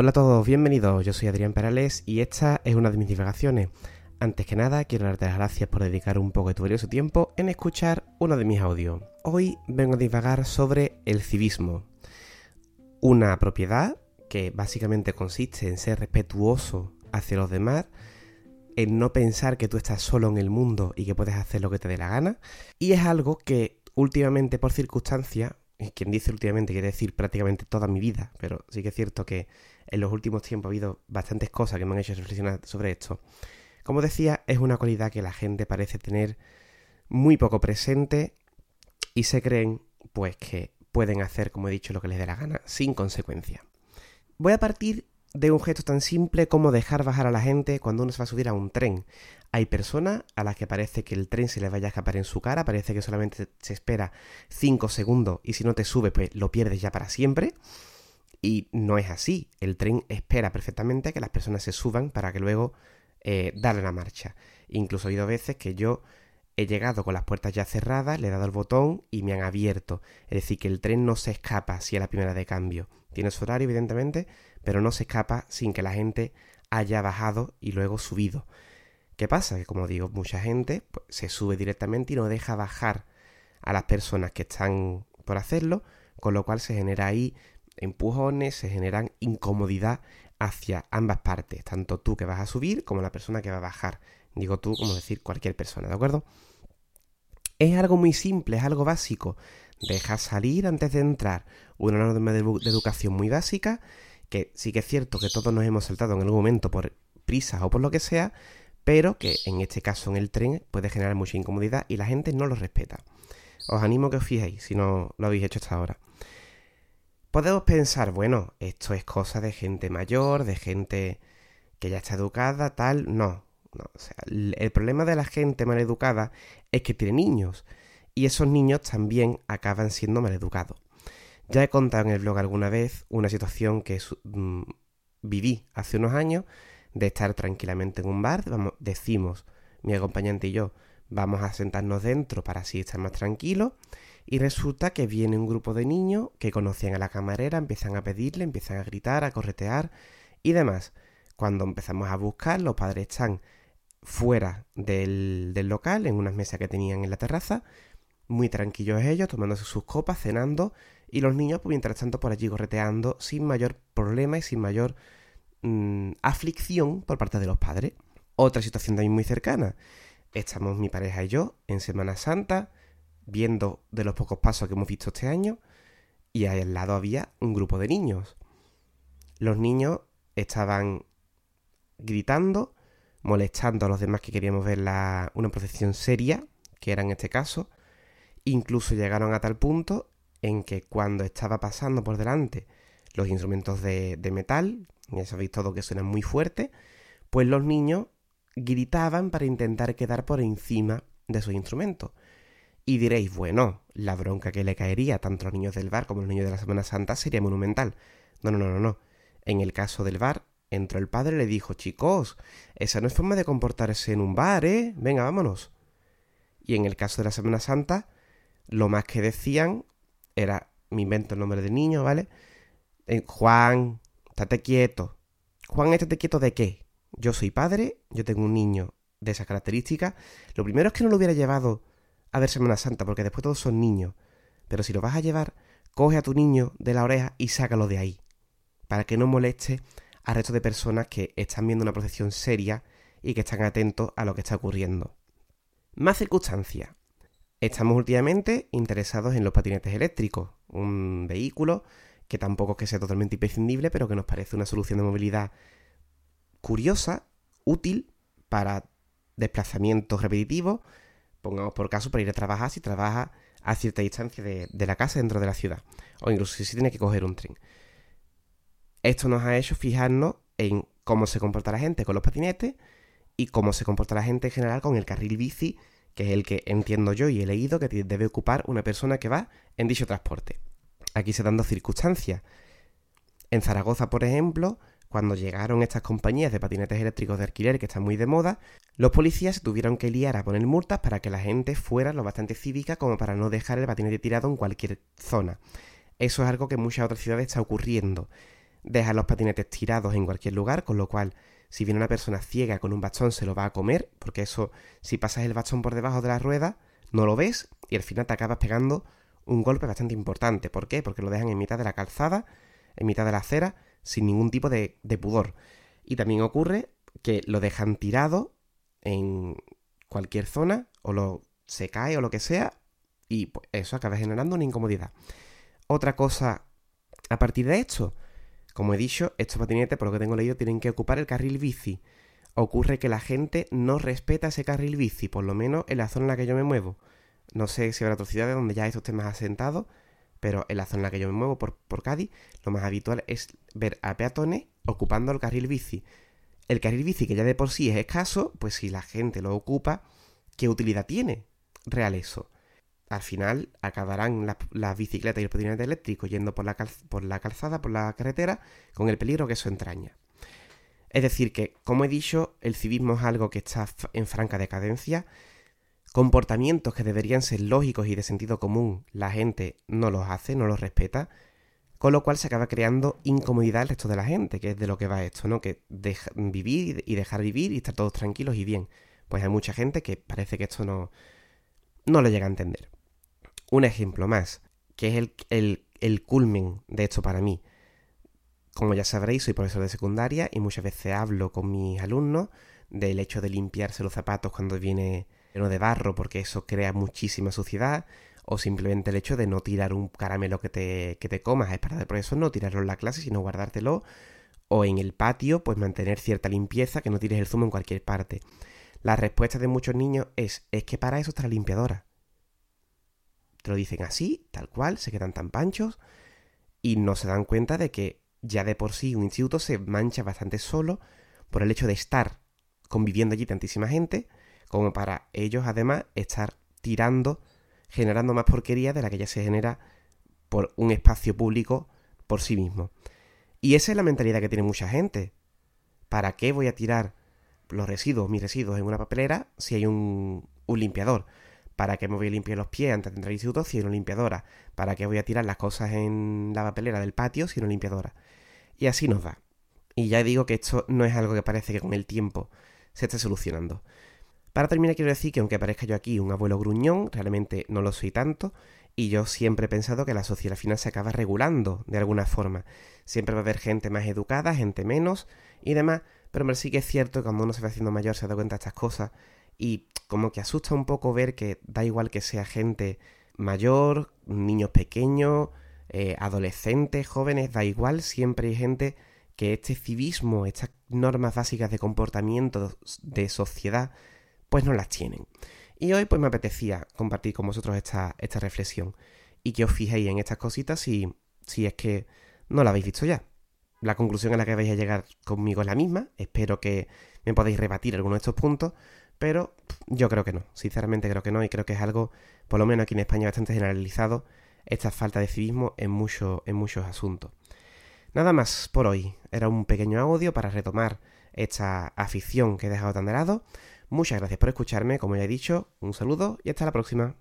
Hola a todos, bienvenidos. Yo soy Adrián Perales y esta es una de mis divagaciones. Antes que nada, quiero darte las gracias por dedicar un poco de tu valioso tiempo en escuchar uno de mis audios. Hoy vengo a divagar sobre el civismo. Una propiedad que básicamente consiste en ser respetuoso hacia los demás, en no pensar que tú estás solo en el mundo y que puedes hacer lo que te dé la gana. Y es algo que últimamente por circunstancia, quien dice últimamente quiere decir prácticamente toda mi vida, pero sí que es cierto que en los últimos tiempos ha habido bastantes cosas que me han hecho reflexionar sobre esto. Como decía, es una cualidad que la gente parece tener muy poco presente y se creen pues que pueden hacer, como he dicho, lo que les dé la gana, sin consecuencia. Voy a partir de un gesto tan simple como dejar bajar a la gente cuando uno se va a subir a un tren. Hay personas a las que parece que el tren se les vaya a escapar en su cara, parece que solamente se espera 5 segundos y si no te sube pues lo pierdes ya para siempre. Y no es así. El tren espera perfectamente que las personas se suban para que luego eh, darle la marcha. Incluso ha habido veces que yo he llegado con las puertas ya cerradas, le he dado el botón y me han abierto. Es decir, que el tren no se escapa si es la primera de cambio. Tiene su horario, evidentemente, pero no se escapa sin que la gente haya bajado y luego subido. ¿Qué pasa? Que como digo, mucha gente pues, se sube directamente y no deja bajar a las personas que están por hacerlo, con lo cual se genera ahí empujones, se generan incomodidad hacia ambas partes, tanto tú que vas a subir como la persona que va a bajar. Digo tú como decir cualquier persona, ¿de acuerdo? Es algo muy simple, es algo básico. Deja salir antes de entrar. Una norma de, de educación muy básica, que sí que es cierto que todos nos hemos saltado en algún momento por prisas o por lo que sea, pero que en este caso en el tren puede generar mucha incomodidad y la gente no lo respeta. Os animo a que os fijéis si no lo habéis hecho hasta ahora. Podemos pensar, bueno, esto es cosa de gente mayor, de gente que ya está educada, tal. No, no. O sea, el problema de la gente mal educada es que tiene niños. Y esos niños también acaban siendo mal educados. Ya he contado en el blog alguna vez una situación que mm, viví hace unos años de estar tranquilamente en un bar. Decimos, mi acompañante y yo, vamos a sentarnos dentro para así estar más tranquilos. Y resulta que viene un grupo de niños que conocían a la camarera, empiezan a pedirle, empiezan a gritar, a corretear y demás. Cuando empezamos a buscar, los padres están fuera del, local, en unas mesas que tenían en la terraza, muy tranquilos ellos, tomándose sus copas, cenando, y los niños, pues mientras tanto, por allí correteando, sin mayor problema y sin mayor mm, aflicción por parte de los padres. Otra situación también muy cercana. Estamos mi pareja y yo en Semana Santa, viendo de los pocos pasos que hemos visto este año, y ahí al lado había un grupo de niños. Los niños estaban gritando, molestando a los demás que queríamos ver una procesión seria, que era en este caso. Incluso llegaron a tal punto en que cuando estaba pasando por delante los instrumentos de, de metal, ya sabéis todo que suenan muy fuerte, pues los niños gritaban para intentar quedar por encima de sus instrumentos. Y diréis, bueno, la bronca que le caería tanto a los niños del bar como a los niños de la Semana Santa sería monumental. No, no, no, no, no. En el caso del bar, entró el padre y le dijo, chicos, esa no es forma de comportarse en un bar, ¿eh? Venga, vámonos. Y en el caso de la Semana Santa, lo más que decían era, me invento el nombre del niño, ¿vale? Eh, Juan, estate quieto. Juan, estate quieto de qué? Yo soy padre, yo tengo un niño de esas características. Lo primero es que no lo hubiera llevado a ver Semana Santa, porque después todos son niños. Pero si lo vas a llevar, coge a tu niño de la oreja y sácalo de ahí, para que no moleste al resto de personas que están viendo una procesión seria y que están atentos a lo que está ocurriendo. Más circunstancias. Estamos últimamente interesados en los patinetes eléctricos, un vehículo que tampoco es que sea totalmente imprescindible, pero que nos parece una solución de movilidad curiosa, útil para desplazamientos repetitivos, pongamos por caso, para ir a trabajar si trabaja a cierta distancia de, la casa dentro de la ciudad, o incluso si tiene que coger un tren. Esto nos ha hecho fijarnos en cómo se comporta la gente con los patinetes y cómo se comporta la gente en general con el carril bici, que es el que entiendo yo y he leído que debe ocupar una persona que va en dicho transporte. Aquí se dan dos circunstancias. En Zaragoza, por ejemplo, cuando llegaron estas compañías de patinetes eléctricos de alquiler que están muy de moda, los policías tuvieron que liar a poner multas para que la gente fuera lo bastante cívica como para no dejar el patinete tirado en cualquier zona. Eso es algo que en muchas otras ciudades está ocurriendo. deja los patinetes tirados en cualquier lugar, con lo cual si viene una persona ciega con un bastón se lo va a comer, porque eso, si pasas el bastón por debajo de la rueda, no lo ves y al final te acabas pegando un golpe bastante importante. ¿Por qué? Porque lo dejan en mitad de la calzada, en mitad de la acera, sin ningún tipo de, de pudor. Y también ocurre que lo dejan tirado en cualquier zona, o lo se cae o lo que sea, y pues, eso acaba generando una incomodidad. Otra cosa a partir de esto, como he dicho, estos patinetes, por lo que tengo leído, tienen que ocupar el carril bici. Ocurre que la gente no respeta ese carril bici, por lo menos en la zona en la que yo me muevo. No sé si habrá otras ciudades donde ya esto esté más asentado, pero en la zona en la que yo me muevo, por, por Cádiz, lo más habitual es ver a peatones ocupando el carril bici. El carril bici, que ya de por sí es escaso, pues si la gente lo ocupa, ¿qué utilidad tiene real eso? Al final acabarán las, bicicletas y el patinete eléctrico yendo por la, por la calzada, por la carretera, con el peligro que eso entraña. Es decir, que, como he dicho, el civismo es algo que está en franca decadencia. Comportamientos que deberían ser lógicos y de sentido común, la gente no los hace, no los respeta, con lo cual se acaba creando incomodidad al resto de la gente, que es de lo que va esto, ¿no? Que vivir y dejar vivir y estar todos tranquilos y bien. Pues hay mucha gente que parece que esto no, no lo llega a entender un ejemplo más, que es el, el, culmen de esto para mí. Como ya sabréis, soy profesor de secundaria y muchas veces hablo con mis alumnos del hecho de limpiarse los zapatos cuando viene lleno de barro porque eso crea muchísima suciedad o simplemente el hecho de no tirar un caramelo que te, que te comas es para por eso no tirarlo en la clase sino guardártelo o en el patio pues mantener cierta limpieza que no tires el zumo en cualquier parte. La respuesta de muchos niños es es que para eso está la limpiadora lo dicen así, tal cual, se quedan tan panchos y no se dan cuenta de que ya de por sí un instituto se mancha bastante solo por el hecho de estar conviviendo allí tantísima gente, como para ellos además estar tirando, generando más porquería de la que ya se genera por un espacio público por sí mismo. Y esa es la mentalidad que tiene mucha gente. ¿Para qué voy a tirar los residuos, mis residuos, en una papelera si hay un, un limpiador? ¿Para qué me voy a limpiar los pies antes de entrar al instituto si una limpiadora? ¿Para qué voy a tirar las cosas en la papelera del patio si una limpiadora? Y así nos va. Y ya digo que esto no es algo que parece que con el tiempo se esté solucionando. Para terminar quiero decir que aunque parezca yo aquí un abuelo gruñón, realmente no lo soy tanto, y yo siempre he pensado que la sociedad final se acaba regulando de alguna forma. Siempre va a haber gente más educada, gente menos y demás, pero sí que es cierto que cuando uno se va haciendo mayor se da cuenta de estas cosas y como que asusta un poco ver que da igual que sea gente mayor, niños pequeños, eh, adolescentes, jóvenes, da igual, siempre hay gente que este civismo, estas normas básicas de comportamiento de sociedad, pues no las tienen. Y hoy pues me apetecía compartir con vosotros esta, esta reflexión y que os fijéis en estas cositas si, si es que no la habéis visto ya. La conclusión a la que vais a llegar conmigo es la misma, espero que me podáis rebatir algunos de estos puntos, pero yo creo que no, sinceramente creo que no y creo que es algo, por lo menos aquí en España, bastante generalizado, esta falta de civismo en, en muchos asuntos. Nada más por hoy, era un pequeño audio para retomar esta afición que he dejado tan de lado. Muchas gracias por escucharme, como ya he dicho, un saludo y hasta la próxima.